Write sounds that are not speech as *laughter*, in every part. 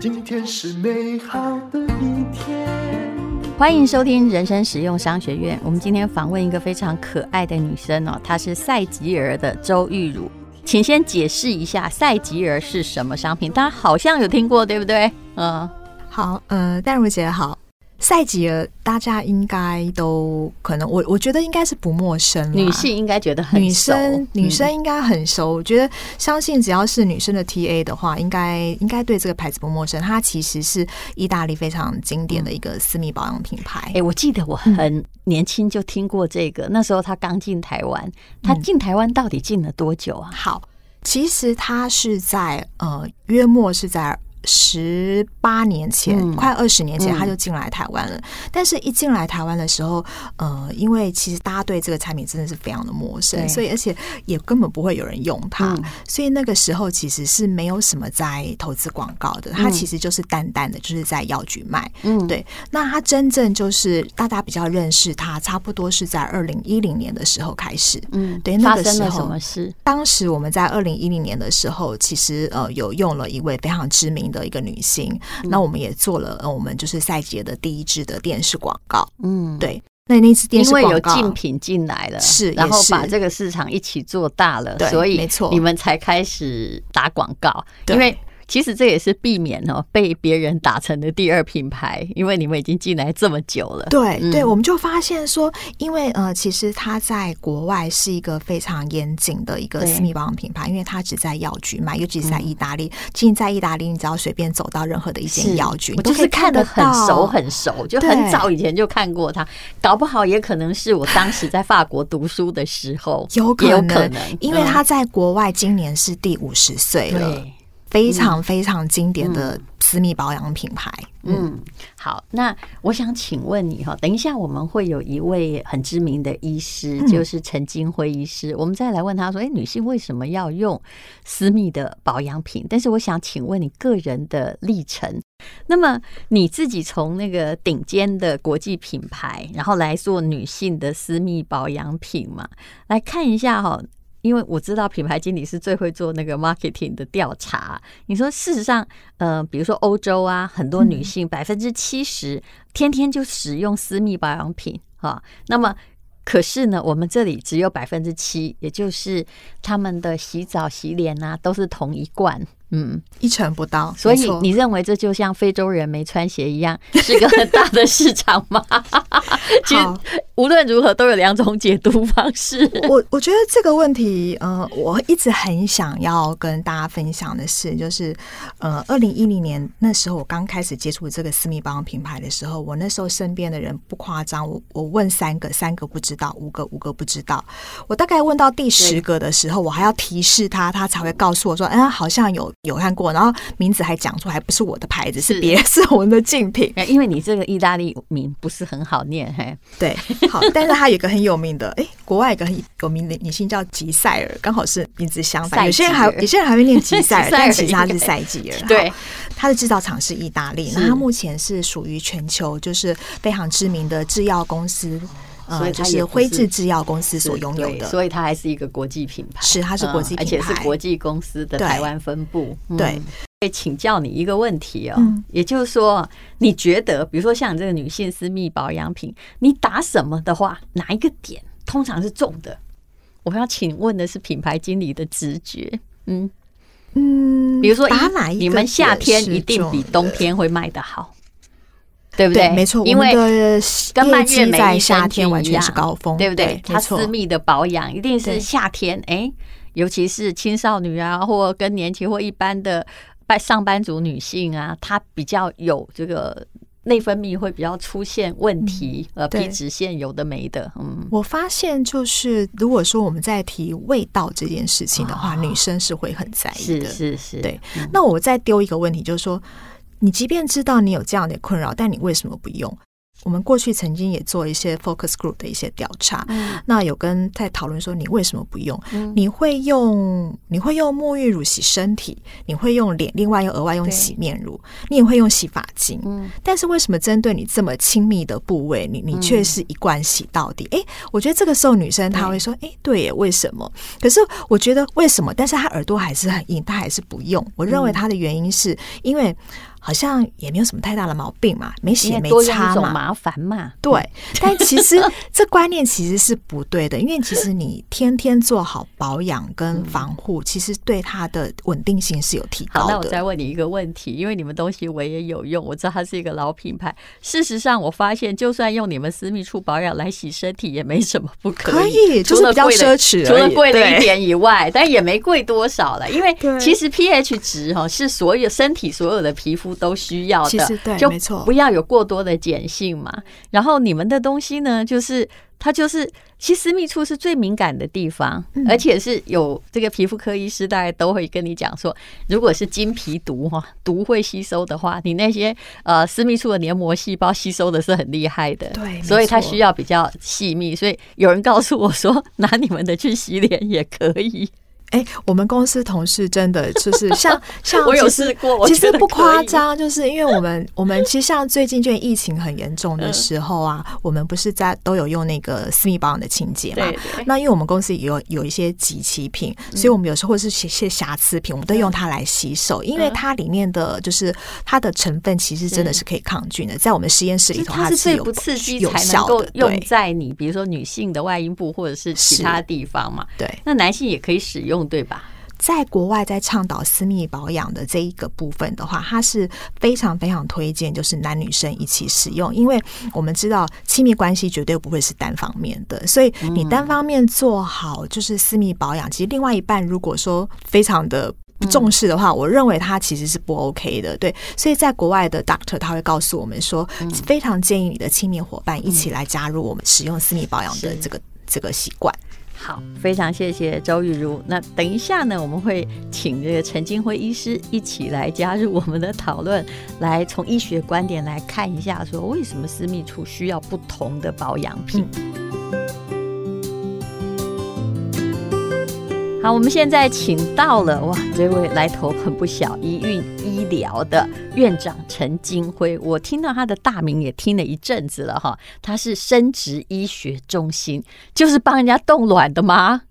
今天是美好的一天。欢迎收听人生实用商学院。我们今天访问一个非常可爱的女生哦，她是赛吉尔的周玉茹。请先解释一下赛吉尔是什么商品？大家好像有听过，对不对？嗯，好，呃，淡如姐好。赛吉尔，大家应该都可能，我我觉得应该是不陌生。女性应该觉得很熟，女生女生应该很熟。嗯、我觉得相信只要是女生的 TA 的话，应该应该对这个牌子不陌生。它其实是意大利非常经典的一个私密保养品牌。哎、欸，我记得我很年轻就听过这个，嗯、那时候它刚进台湾。它进台湾到底进了多久啊？好，其实它是在呃约莫是在。十八年前，嗯、快二十年前，他就进来台湾了。嗯、但是，一进来台湾的时候，呃，因为其实大家对这个产品真的是非常的陌生，所以而且也根本不会有人用它。嗯、所以那个时候其实是没有什么在投资广告的。它其实就是淡淡的，就是在药局卖。嗯，对。那它真正就是大家比较认识它，差不多是在二零一零年的时候开始。嗯，对。那个时候什么事？当时我们在二零一零年的时候，其实呃有用了一位非常知名的。一个女性，嗯、那我们也做了，我们就是赛杰的第一支的电视广告。嗯，对，那那次电视因为有竞品进来了，是，然后把这个市场一起做大了，对所以没错，你们才开始打广告，对因为。其实这也是避免哦被别人打成的第二品牌，因为你们已经进来这么久了。对对，我们就发现说，因为呃，其实它在国外是一个非常严谨的一个私密保养品牌，因为它只在药局卖，尤其是在意大利。其实在意大利，你只要随便走到任何的一间药局，你都可以看得很熟很熟，就很早以前就看过它。搞不好也可能是我当时在法国读书的时候，有可能，因为它在国外今年是第五十岁了。非常非常经典的私密保养品牌。嗯，嗯，好，那我想请问你哈，等一下我们会有一位很知名的医师，就是陈金辉医师，嗯、我们再来问他说，哎，女性为什么要用私密的保养品？但是我想请问你个人的历程。那么你自己从那个顶尖的国际品牌，然后来做女性的私密保养品嘛？来看一下哈。因为我知道品牌经理是最会做那个 marketing 的调查。你说事实上，呃，比如说欧洲啊，很多女性百分之七十天天就使用私密保养品哈。那么可是呢，我们这里只有百分之七，也就是他们的洗澡、洗脸啊，都是同一罐。嗯，一成不到，所以你认为这就像非洲人没穿鞋一样，是个很大的市场吗？*laughs* 其实无论如何都有两种解读方式。我我觉得这个问题，呃，我一直很想要跟大家分享的是，就是呃，二零一零年那时候我刚开始接触这个私密保养品牌的时候，我那时候身边的人不夸张，我我问三个，三个不知道，五个五个不知道，我大概问到第十个的时候，我还要提示他，他才会告诉我说，嗯，好像有。有看过，然后名字还讲出来，不是我的牌子，是别是我们的竞品。*laughs* 因为你这个意大利名不是很好念，嘿，对，好，但是它有一个很有名的，哎，国外一个很有名的女性叫吉赛尔，刚好是名字相反。有些人还有些人还会念吉赛 *laughs* 尔，但其实它是赛吉尔。对，它的制造厂是意大利，那它目前是属于全球就是非常知名的制药公司。所以它是辉智制药公司所拥有的，所以它还是一个国际品牌。是，它是国际品牌，而且是国际公司的台湾分部。对，可以请教你一个问题哦，也就是说，你觉得，比如说像这个女性私密保养品，你打什么的话，哪一个点通常是重的？我要请问的是品牌经理的直觉。嗯嗯，比如说，打哪一个？你们夏天一定比冬天会卖得好。对不对？对没错，因为跟蔓越莓在夏天完全是高峰，对不对？它私密的保养一定是夏天，哎，尤其是青少女啊，或更年期或一般的上班族女性啊，她比较有这个内分泌会比较出现问题，呃，皮脂腺有的没的。嗯，我发现就是，如果说我们在提味道这件事情的话，女生是会很在意的。是是是，对。那我再丢一个问题，就是说。你即便知道你有这样的困扰，但你为什么不用？我们过去曾经也做一些 focus group 的一些调查，嗯、那有跟在讨论说，你为什么不用？嗯、你会用你会用沐浴乳洗身体，你会用脸，另外又额外用洗面乳，你也会用洗发精。嗯，但是为什么针对你这么亲密的部位，你你却是一贯洗到底？哎、嗯，我觉得这个时候女生她会说，哎，对耶，为什么？可是我觉得为什么？但是她耳朵还是很硬，她还是不用。我认为她的原因是因为。好像也没有什么太大的毛病嘛，没洗没擦嘛，麻烦嘛。对，*laughs* 但其实这观念其实是不对的，因为其实你天天做好保养跟防护，其实对它的稳定性是有提高的。好，那我再问你一个问题，因为你们东西我也有用，我知道它是一个老品牌。事实上，我发现就算用你们私密处保养来洗身体，也没什么不可以，可以，就是比较奢侈，除了贵了一点以外，但也没贵多少了。因为其实 pH 值哈是所有身体所有的皮肤。都需要的，其实对，就没错，不要有过多的碱性嘛。然后你们的东西呢，就是它就是，其实私密处是最敏感的地方，嗯、而且是有这个皮肤科医师大概都会跟你讲说，如果是金皮毒哈，毒会吸收的话，你那些呃私密处的黏膜细胞吸收的是很厉害的，对，所以它需要比较细密。所以有人告诉我说，*laughs* 拿你们的去洗脸也可以。哎、欸，我们公司同事真的就是像 *laughs* 像，我有试过，其实不夸张，就是因为我们我们其实像最近就疫情很严重的时候啊，嗯、我们不是在都有用那个私密保养的清洁嘛？那因为我们公司也有有一些集齐品，所以我们有时候或是些些瑕疵品，我们都用它来洗手，因为它里面的就是它的成分其实真的是可以抗菌的，在我们实验室里头它是最不刺激有效的，用在你比如说女性的外阴部或者是其他地方嘛？对，那男性也可以使用。对吧？在国外，在倡导私密保养的这一个部分的话，它是非常非常推荐，就是男女生一起使用，因为我们知道亲密关系绝对不会是单方面的，所以你单方面做好就是私密保养，其实另外一半如果说非常的不重视的话，我认为他其实是不 OK 的。对，所以在国外的 doctor 他会告诉我们说，非常建议你的亲密伙伴一起来加入我们使用私密保养的这个这个习惯。好，非常谢谢周玉如。那等一下呢，我们会请这个陈金辉医师一起来加入我们的讨论，来从医学观点来看一下，说为什么私密处需要不同的保养品。好，我们现在请到了哇，这位来头很不小，一运医疗的院长陈金辉。我听到他的大名也听了一阵子了哈，他是生殖医学中心，就是帮人家冻卵的吗？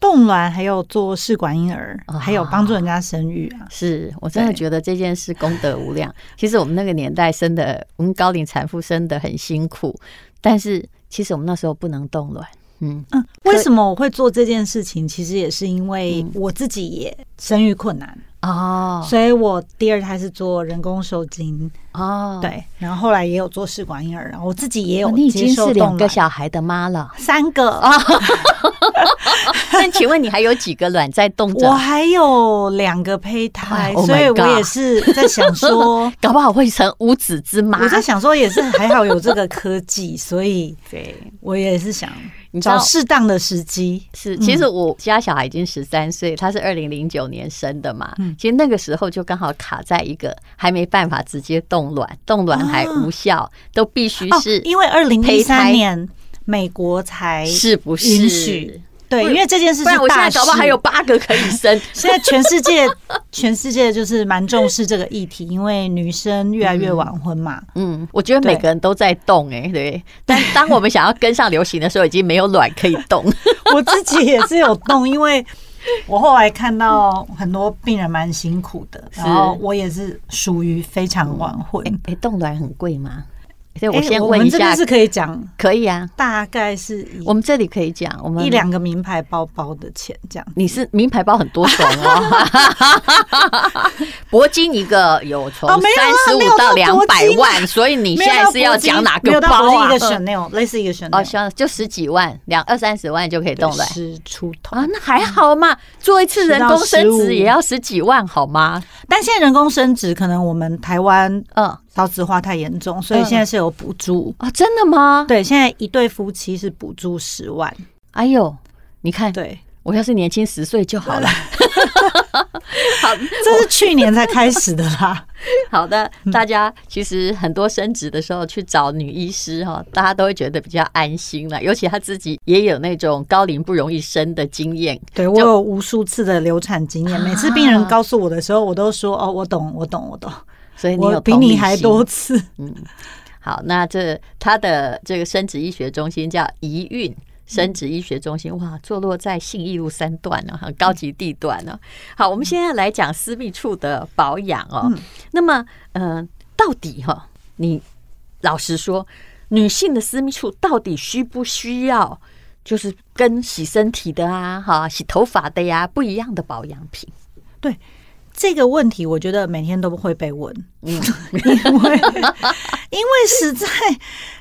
冻卵还有做试管婴儿，哦、还有帮助人家生育啊。是我真的觉得这件事功德无量。其实我们那个年代生的，我们高龄产妇生的很辛苦，但是其实我们那时候不能冻卵。嗯嗯，为什么我会做这件事情？其实也是因为我自己也生育困难哦，所以我第二胎是做人工受精哦，对，然后后来也有做试管婴儿，然后我自己也有。你已经是两个小孩的妈了，三个啊？*laughs* 那请问你还有几个卵在冻着？我还有两个胚胎，所以我也是在想说，*laughs* 搞不好会成无子之妈。我在想说，也是还好有这个科技，所以 *laughs* 对我也是想。你找适当的时机是，其实我家小孩已经十三岁，他是二零零九年生的嘛。其实那个时候就刚好卡在一个还没办法直接冻卵，冻卵还无效，都必须是因为二零一三年美国才是不是允许。对，因为这件事情大事，我现在搞不好还有八个可以生。*laughs* 现在全世界，*laughs* 全世界就是蛮重视这个议题，因为女生越来越晚婚嘛。嗯，嗯，我觉得每个人都在动哎、欸，对。但当我们想要跟上流行的时候，已经没有卵可以动。*laughs* 我自己也是有动，因为我后来看到很多病人蛮辛苦的，然后我也是属于非常晚婚。哎、欸，冻卵很贵吗？所以我先问一下，欸、是可以讲，可以啊，大概是我们这里可以讲，我们一两个名牌包包的钱这样。你是名牌包很多种哦，*laughs* 铂金一个有从三十五到两百万，所以你现在是要讲哪个包啊？一个 Chanel，类似一个 Chanel，哦，像就十几万，两二三十万就可以动了，十出头啊，那还好嘛，做一次人工生殖也要十几万，好吗？但现在人工生殖可能我们台湾嗯。少子化太严重，所以现在是有补助啊？真的吗？对，现在一对夫妻是补助十万。哎呦，你看，对，我要是年轻十岁就好了。*laughs* 好，这是去年才开始的啦。*laughs* 好的，大家其实很多升职的时候去找女医师哈，大家都会觉得比较安心了。尤其他自己也有那种高龄不容易生的经验。对，我有无数次的流产经验，每次病人告诉我的时候，我都说哦，我懂，我懂，我懂。所以你有比你还多次。嗯，好，那这他的这个生殖医学中心叫宜孕。生殖医学中心，哇，坐落在信义路三段呢，很高级地段呢。好，我们现在来讲私密处的保养哦。那么，嗯，到底哈，你老实说，女性的私密处到底需不需要，就是跟洗身体的啊，哈，洗头发的呀，不一样的保养品？对这个问题，我觉得每天都会被问，嗯，因为 *laughs* 因为实在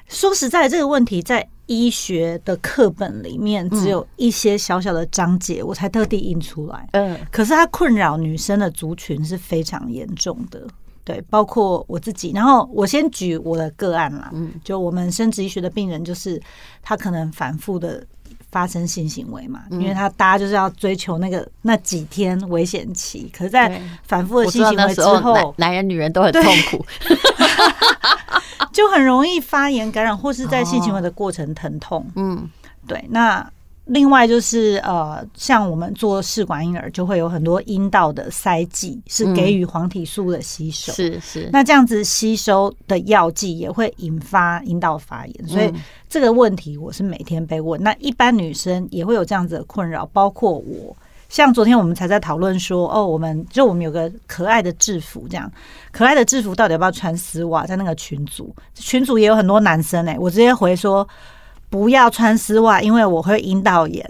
说实在，这个问题在。医学的课本里面只有一些小小的章节，我才特地印出来。嗯，可是它困扰女生的族群是非常严重的，对，包括我自己。然后我先举我的个案啦，嗯，就我们生殖医学的病人，就是他可能反复的发生性行为嘛，因为他大家就是要追求那个那几天危险期，可是，在反复的性行为之后，男人女人都很痛苦。*laughs* 就很容易发炎感染，或是在性行为的过程疼痛。嗯，对。那另外就是呃，像我们做试管婴儿，就会有很多阴道的塞剂是给予黄体素的吸收。是是。那这样子吸收的药剂也会引发阴道发炎，所以这个问题我是每天被问。那一般女生也会有这样子的困扰，包括我。像昨天我们才在讨论说，哦，我们就我们有个可爱的制服，这样可爱的制服到底要不要穿丝袜？在那个群组，群组也有很多男生哎、欸，我直接回说不要穿丝袜，因为我会阴道炎。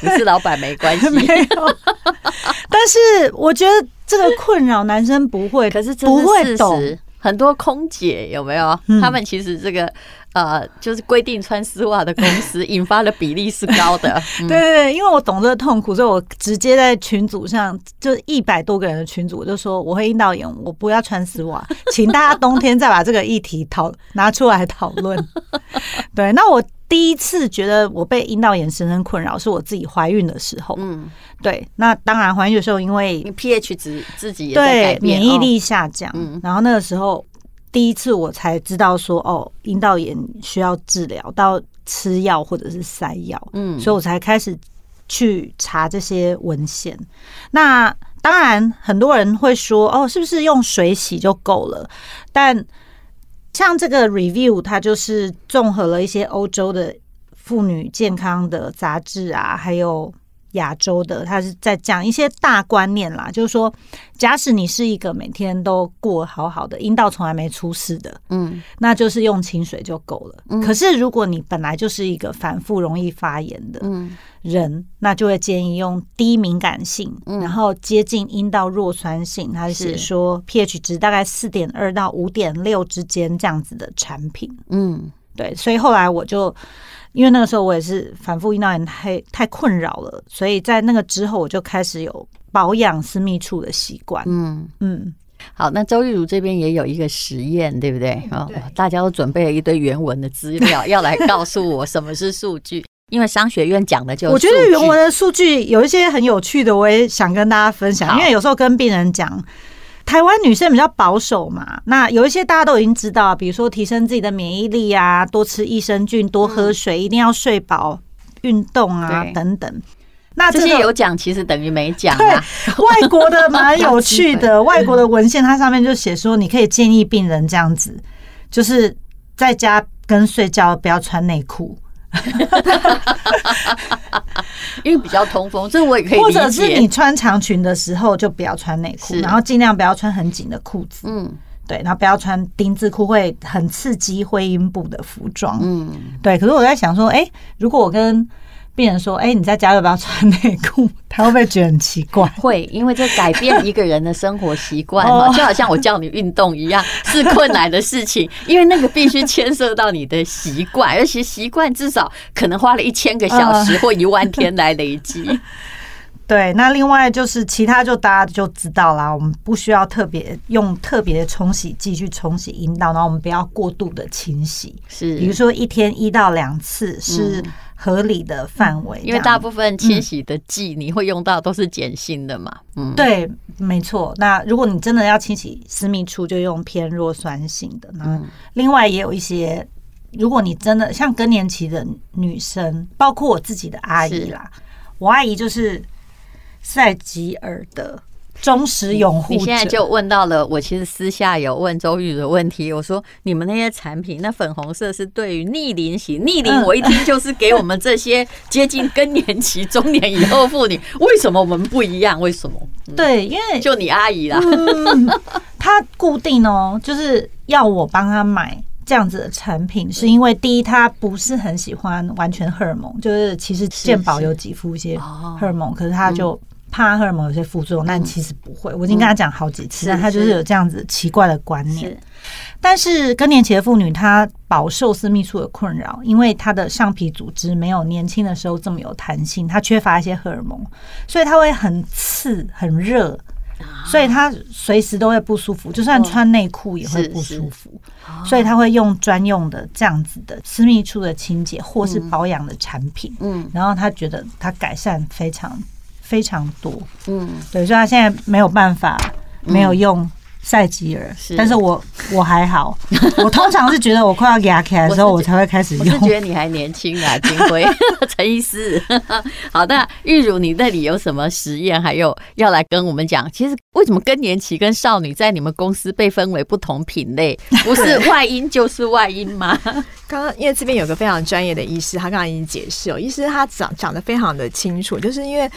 你是老板没关系，*laughs* 没有。但是我觉得这个困扰男生不会，可是不会懂。很多空姐有没有？他们其实这个。呃，就是规定穿丝袜的公司 *laughs* 引发的比例是高的。对对对，因为我懂这个痛苦，所以我直接在群组上，就一百多个人的群组，我就说我会阴道炎，我不要穿丝袜，*laughs* 请大家冬天再把这个议题讨拿出来讨论。*laughs* 对，那我第一次觉得我被阴道炎深深困扰，是我自己怀孕的时候。嗯，对，那当然怀孕的时候，因为 pH 值自己也对，免疫力下降，嗯，然后那个时候。第一次我才知道说哦，阴道炎需要治疗，到吃药或者是塞药，嗯，所以我才开始去查这些文献。那当然很多人会说哦，是不是用水洗就够了？但像这个 review，它就是综合了一些欧洲的妇女健康的杂志啊，还有。亚洲的，他是在讲一些大观念啦，就是说，假使你是一个每天都过好好的，阴道从来没出事的，嗯，那就是用清水就够了。嗯，可是如果你本来就是一个反复容易发炎的人，那就会建议用低敏感性，然后接近阴道弱酸性，他是。说 pH 值大概四点二到五点六之间这样子的产品。嗯，对，所以后来我就。因为那个时候我也是反复阴道炎太太困扰了，所以在那个之后我就开始有保养私密处的习惯。嗯嗯，好，那周玉如这边也有一个实验，对不对？啊、哦，大家都准备了一堆原文的资料，要来告诉我什么是数据。因为商学院讲的就是，我觉得原文的数据有一些很有趣的，我也想跟大家分享。因为有时候跟病人讲。台湾女生比较保守嘛，那有一些大家都已经知道，比如说提升自己的免疫力啊，多吃益生菌，多喝水，一定要睡饱，运动啊等等。那这些有讲，其实等于没讲。对，外国的蛮有趣的，*laughs* 外国的文献它上面就写说，你可以建议病人这样子，就是在家跟睡觉不要穿内裤。*laughs* 因为比较通风，这我也可以。或者是你穿长裙的时候就不要穿内裤，然后尽量不要穿很紧的裤子。嗯，对，然后不要穿丁字裤，会很刺激会阴部的服装。嗯，对。可是我在想说，哎，如果我跟病人说：“哎、欸，你在家要不要穿内裤？”他会不会觉得很奇怪？*laughs* 会，因为这改变一个人的生活习惯嘛，就好像我叫你运动一样，是困难的事情，因为那个必须牵涉到你的习惯，*laughs* 而且习惯至少可能花了一千个小时或一万天来累积。*laughs* 对，那另外就是其他，就大家就知道啦，我们不需要特别用特别的冲洗剂去冲洗阴道，然后我们不要过度的清洗，是，比如说一天一到两次是。合理的范围，因为大部分清洗的剂你会用到都是碱性的嘛。嗯，对，没错。那如果你真的要清洗私密处，就用偏弱酸性的。那另外也有一些，如果你真的像更年期的女生，包括我自己的阿姨啦，我阿姨就是赛吉尔的。忠实拥护。你现在就问到了，我其实私下有问周玉的问题。我说，你们那些产品，那粉红色是对于逆龄型，逆龄我一听就是给我们这些接近更年期、中年以后妇女。*laughs* 为什么我们不一样？为什么？对，因为就你阿姨啦，她固定哦，就是要我帮她买这样子的产品，是因为第一，她不是很喜欢完全荷尔蒙，就是其实健保有给付一些荷尔蒙，可是她就。怕荷尔蒙有些副作用，但其实不会。我已经跟他讲好几次，但他就是有这样子奇怪的观念。但是更年期的妇女，她饱受私密处的困扰，因为她的上皮组织没有年轻的时候这么有弹性，她缺乏一些荷尔蒙，所以她会很刺、很热，所以她随时都会不舒服，就算穿内裤也会不舒服。所以她会用专用的这样子的私密处的清洁或是保养的产品。嗯，然后她觉得她改善非常。非常多，嗯，对，所以他现在没有办法，没有用赛吉尔，但是我我还好，我通常是觉得我快要压起来的时候，*laughs* 我才会开始用。我是觉得你还年轻啊，*laughs* 金辉 *laughs* 陈医师。好的，玉茹，你那里有什么实验，还有要来跟我们讲？其实为什么更年期跟少女在你们公司被分为不同品类？不是外因就是外因吗？刚刚因为这边有个非常专业的医师，他刚刚已经解释哦，医师他讲讲的非常的清楚，就是因为。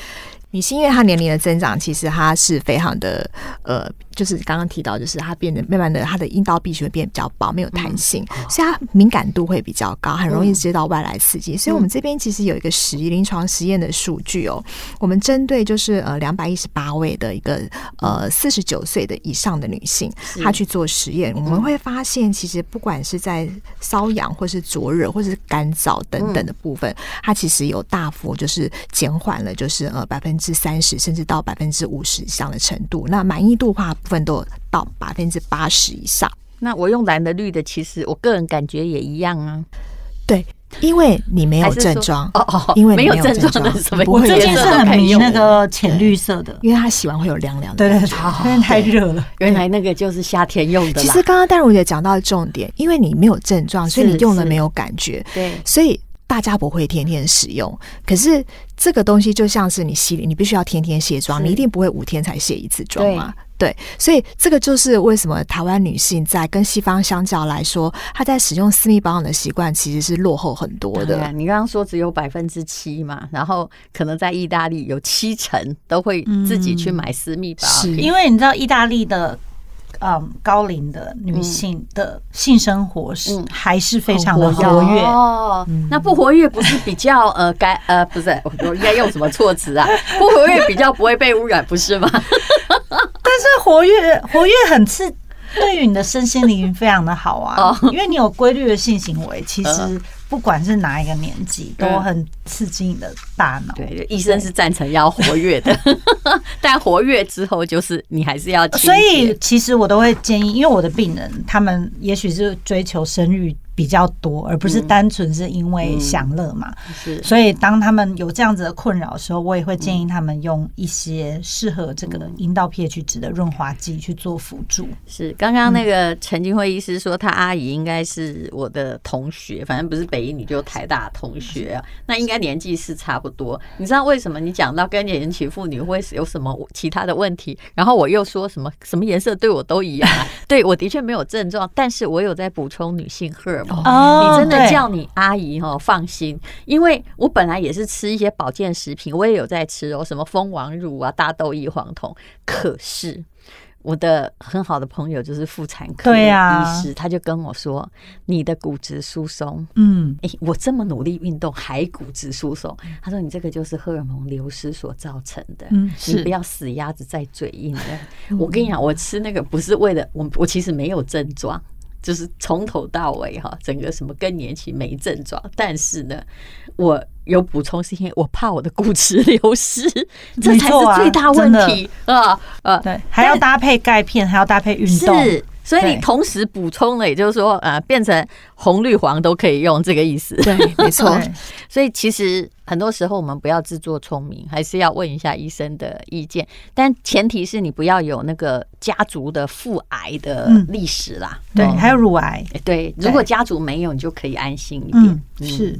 女性因为她年龄的增长，其实她是非常的呃，就是刚刚提到，就是它变得慢慢的，它的阴道壁就会变得比较薄，没有弹性，所以它敏感度会比较高，很容易接到外来刺激。所以我们这边其实有一个实临床实验的数据哦，我们针对就是呃两百一十八位的一个呃四十九岁的以上的女性，她去做实验，我们会发现，其实不管是在瘙痒或是灼热或是干燥等等的部分，它其实有大幅就是减缓了，就是呃百分之。三十甚至到百分之五十以上的程度，那满意度的话部分都到百分之八十以上。那我用蓝的绿的，其实我个人感觉也一样啊。对，因为你没有症状哦哦，因为没有症状的什么？我最近是很迷那个浅绿色的，因为它洗完会有凉凉的。对对对，因为太热了。原来那个就是夏天用的。其实刚刚戴如姐讲到的重点，因为你没有症状，所以你用了没有感觉。对，所以。大家不会天天使用，可是这个东西就像是你洗脸，你必须要天天卸妆，你一定不会五天才卸一次妆嘛？对，所以这个就是为什么台湾女性在跟西方相较来说，她在使用私密保养的习惯其实是落后很多的。你刚刚说只有百分之七嘛，然后可能在意大利有七成都会自己去买私密保养，嗯因为你知道意大利的。嗯，高龄的女性的性生活是还是非常的活跃哦。那不活跃不是比较呃该呃不是 *laughs* 我应该用什么措辞啊？*laughs* 不活跃比较不会被污染，不是吗？*laughs* 但是活跃活跃很刺，对于你的身心灵非常的好啊，因为你有规律的性行为，其实。不管是哪一个年纪，都很刺激你的大脑。对，医生是赞成要活跃的，*laughs* 但活跃之后，就是你还是要。所以，其实我都会建议，因为我的病人，他们也许是追求生育。比较多，而不是单纯是因为享乐嘛。是，所以当他们有这样子的困扰的时候，我也会建议他们用一些适合这个阴道 pH 值的润滑剂去做辅助。是，刚刚那个陈金辉医师说，他阿姨应该是我的同学，反正不是北医女就台大同学啊，那应该年纪是差不多。你知道为什么你讲到更年期妇女会有什么其他的问题？然后我又说什么什么颜色对我都一样啊？对，我的确没有症状，但是我有在补充女性荷尔蒙。哦，你真的叫你阿姨哦，放心，因为我本来也是吃一些保健食品，我也有在吃哦，什么蜂王乳啊、大豆异黄酮。可是我的很好的朋友就是妇产科医师，他就跟我说，你的骨质疏松，嗯，哎，我这么努力运动还骨质疏松，他说你这个就是荷尔蒙流失所造成的，嗯，你不要死鸭子在嘴硬的。我跟你讲，我吃那个不是为了我，我其实没有症状。就是从头到尾哈，整个什么更年期没症状，但是呢，我有补充是因为我怕我的骨质 *laughs* 流失，这才是最大问题啊！呃，对，还要搭配钙片，还要搭配运动，是所以你同时补充了，也就是说，呃，变成红绿黄都可以用，这个意思。对，没错。*laughs* 所以其实很多时候我们不要自作聪明，还是要问一下医生的意见。但前提是你不要有那个家族的腹癌的历史啦。嗯、对，还有乳癌。对，如果家族没有，你就可以安心一点。嗯、是。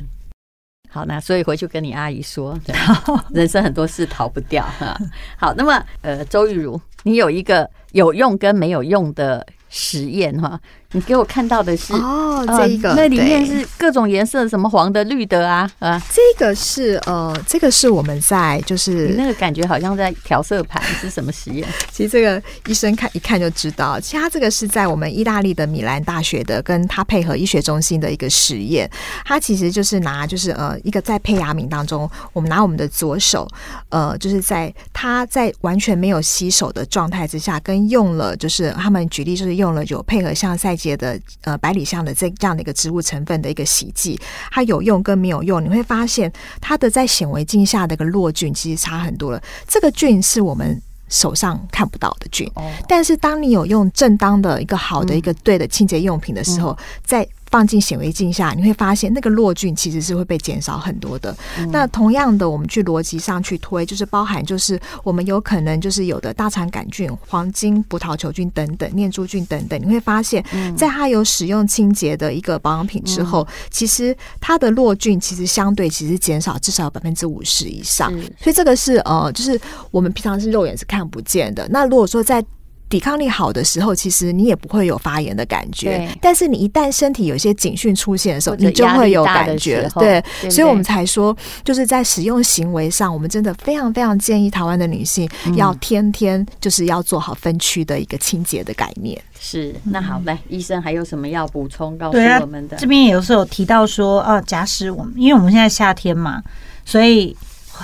好，那所以回去跟你阿姨说，*laughs* 人生很多事逃不掉哈。好，那么呃，周玉如，你有一个有用跟没有用的实验哈。你给我看到的是哦，这一个、呃、那里面是各种颜色，什么黄的、绿的啊啊，这个是呃，这个是我们在就是你那个感觉好像在调色盘是什么实验？*laughs* 其实这个医生看一看就知道，其实他这个是在我们意大利的米兰大学的，跟他配合医学中心的一个实验。他其实就是拿就是呃一个在胚芽皿当中，我们拿我们的左手呃，就是在他在完全没有洗手的状态之下，跟用了就是他们举例就是用了有配合像赛。的呃百里香的这这样的一个植物成分的一个洗剂，它有用跟没有用，你会发现它的在显微镜下的一个落菌其实差很多了。这个菌是我们手上看不到的菌，但是当你有用正当的一个好的一个对的清洁用品的时候，在放进显微镜下，你会发现那个落菌其实是会被减少很多的。嗯、那同样的，我们去逻辑上去推，就是包含就是我们有可能就是有的大肠杆菌、黄金葡萄球菌等等、念珠菌等等，你会发现，在它有使用清洁的一个保养品之后，嗯、其实它的落菌其实相对其实减少至少有百分之五十以上。所以这个是呃，就是我们平常是肉眼是看不见的。那如果说在抵抗力好的时候，其实你也不会有发炎的感觉。对但是你一旦身体有一些警讯出现的时候，你就会有感觉。对，对所以我们才说，就是在使用行为上，我们真的非常非常建议台湾的女性要天天就是要做好分区的一个清洁的概念。是，那好来，医生还有什么要补充告诉我们的？啊、这边也有时候有提到说，啊，假使我们因为我们现在夏天嘛，所以。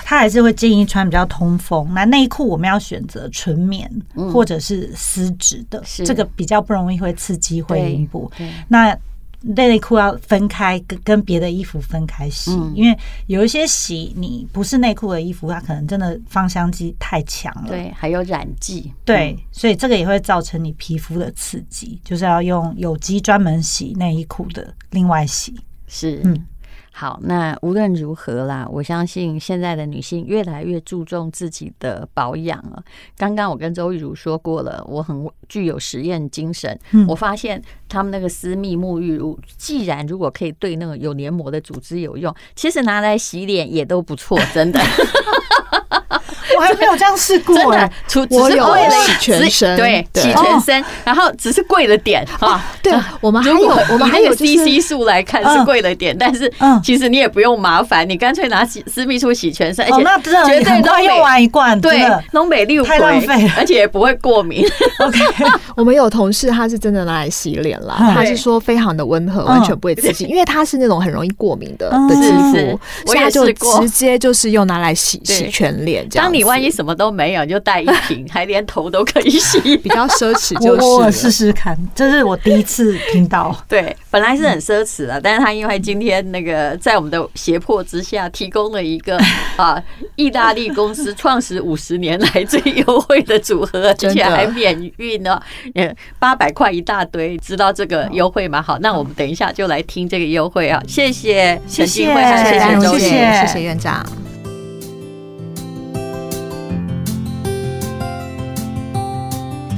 他还是会建议穿比较通风。那内裤我们要选择纯棉或者是丝质的，嗯、这个比较不容易会刺激会阴部。那内裤要分开跟跟别的衣服分开洗，嗯、因为有一些洗你不是内裤的衣服，它可能真的芳香剂太强了，对，还有染剂，对，所以这个也会造成你皮肤的刺激，就是要用有机专门洗内衣裤的另外洗，是。嗯。好，那无论如何啦，我相信现在的女性越来越注重自己的保养了。刚刚我跟周玉如说过了，我很具有实验精神。嗯，我发现他们那个私密沐浴乳，既然如果可以对那个有黏膜的组织有用，其实拿来洗脸也都不错，真的。*laughs* *laughs* 我还没有这样试过，真的，除只是贵了洗全身，对，洗全身，然后只是贵了点啊。对，我们还有，我们还有 CC 数来看是贵了点，但是其实你也不用麻烦，你干脆拿洗私密处洗全身，而且绝对都用完一罐，对，东北六太浪费，而且也不会过敏。*laughs* OK，*laughs* 我们有同事他是真的拿来洗脸了，他是说非常的温和，完全不会刺激，因为他是那种很容易过敏的的肌肤，所以他就直接就是用拿来洗洗全脸这样。当你万一什么都没有，就带一瓶，*laughs* 还连头都可以洗，*laughs* 比较奢侈。就是我试试看，这是我第一次听到。*laughs* 对，本来是很奢侈的，但是他因为今天那个在我们的胁迫之下，提供了一个啊，意大利公司创始五十年来最优惠的组合，而且还免运呢，嗯，八百块一大堆，知道这个优惠吗？好，那我们等一下就来听这个优惠啊！谢谢陈菁徽，谢谢周院，谢谢院长。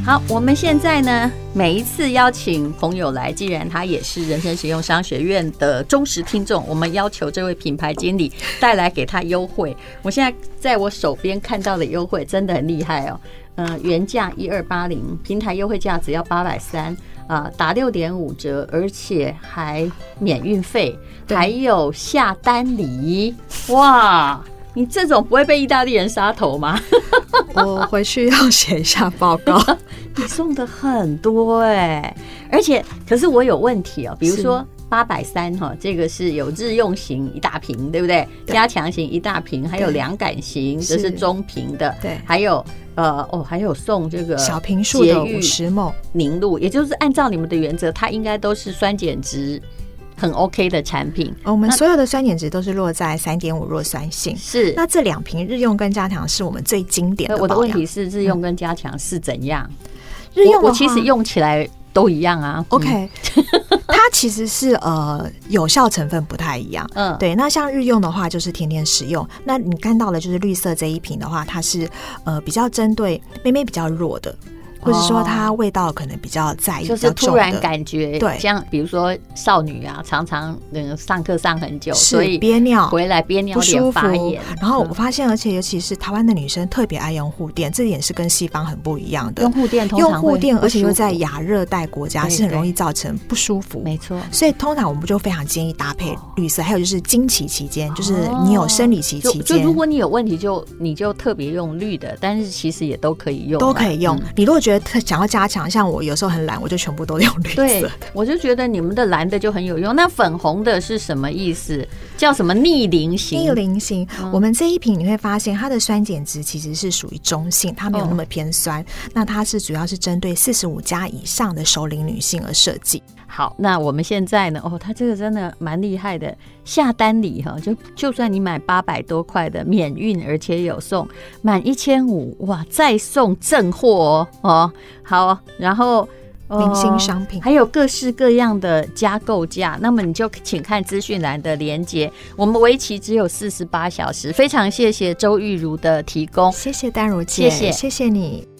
好，我们现在呢，每一次邀请朋友来，既然他也是人生实用商学院的忠实听众，我们要求这位品牌经理带来给他优惠。我现在在我手边看到的优惠真的很厉害哦，嗯，原价一二八零，平台优惠价只要八百三啊，打六点五折，而且还免运费，还有下单礼，哇！你这种不会被意大利人杀头吗？*laughs* 我回去要写一下报告。*laughs* 你送的很多哎、欸，而且可是我有问题哦、喔，比如说八百三哈，这个是有日用型一大瓶，对不对？对加强型一大瓶，还有凉感型，这是中瓶的。对，还有呃哦，还有送这个小瓶数的五十 ml 凝露，也就是按照你们的原则，它应该都是酸碱值。很 OK 的产品，我们所有的酸碱值都是落在三点五弱酸性。是，那这两瓶日用跟加强是我们最经典的。我的问题是，日用跟加强是怎样？日用我其实用起来都一样啊。OK，*laughs* 它其实是呃有效成分不太一样。嗯，对。那像日用的话，就是天天使用。那你看到的就是绿色这一瓶的话，它是呃比较针对妹妹比较弱的。或者说它味道可能比较在意，就是突然感觉对，像比如说少女啊，常常嗯上课上很久，所以憋尿。回来憋尿不舒服。然后嗯我发现，而且尤其是台湾的女生特别爱用护垫，这点是跟西方很不一样的。用护垫，用护垫，而且又在亚热带国家是很容易造成不舒服。没错，所以通常我们就非常建议搭配绿色。还有就是经期期间，就是你有生理期期间，就如果你有问题，就你就特别用绿的，但是其实也都可以用，都可以用。你如果觉得特想要加强。像我有时候很懒，我就全部都用绿色。对，我就觉得你们的蓝的就很有用。那粉红的是什么意思？叫什么逆龄型？逆龄型。嗯、我们这一瓶你会发现，它的酸碱值其实是属于中性，它没有那么偏酸。哦、那它是主要是针对四十五加以上的熟龄女性而设计。好，那我们现在呢？哦，它这个真的蛮厉害的。下单礼哈，就就算你买八百多块的免运，而且有送满一千五哇，再送正货哦哦。好，然后明星商品、哦、还有各式各样的加购价，那么你就请看资讯栏的连接。我们为期只有四十八小时，非常谢谢周玉如的提供，谢谢丹如姐，谢谢，谢谢你。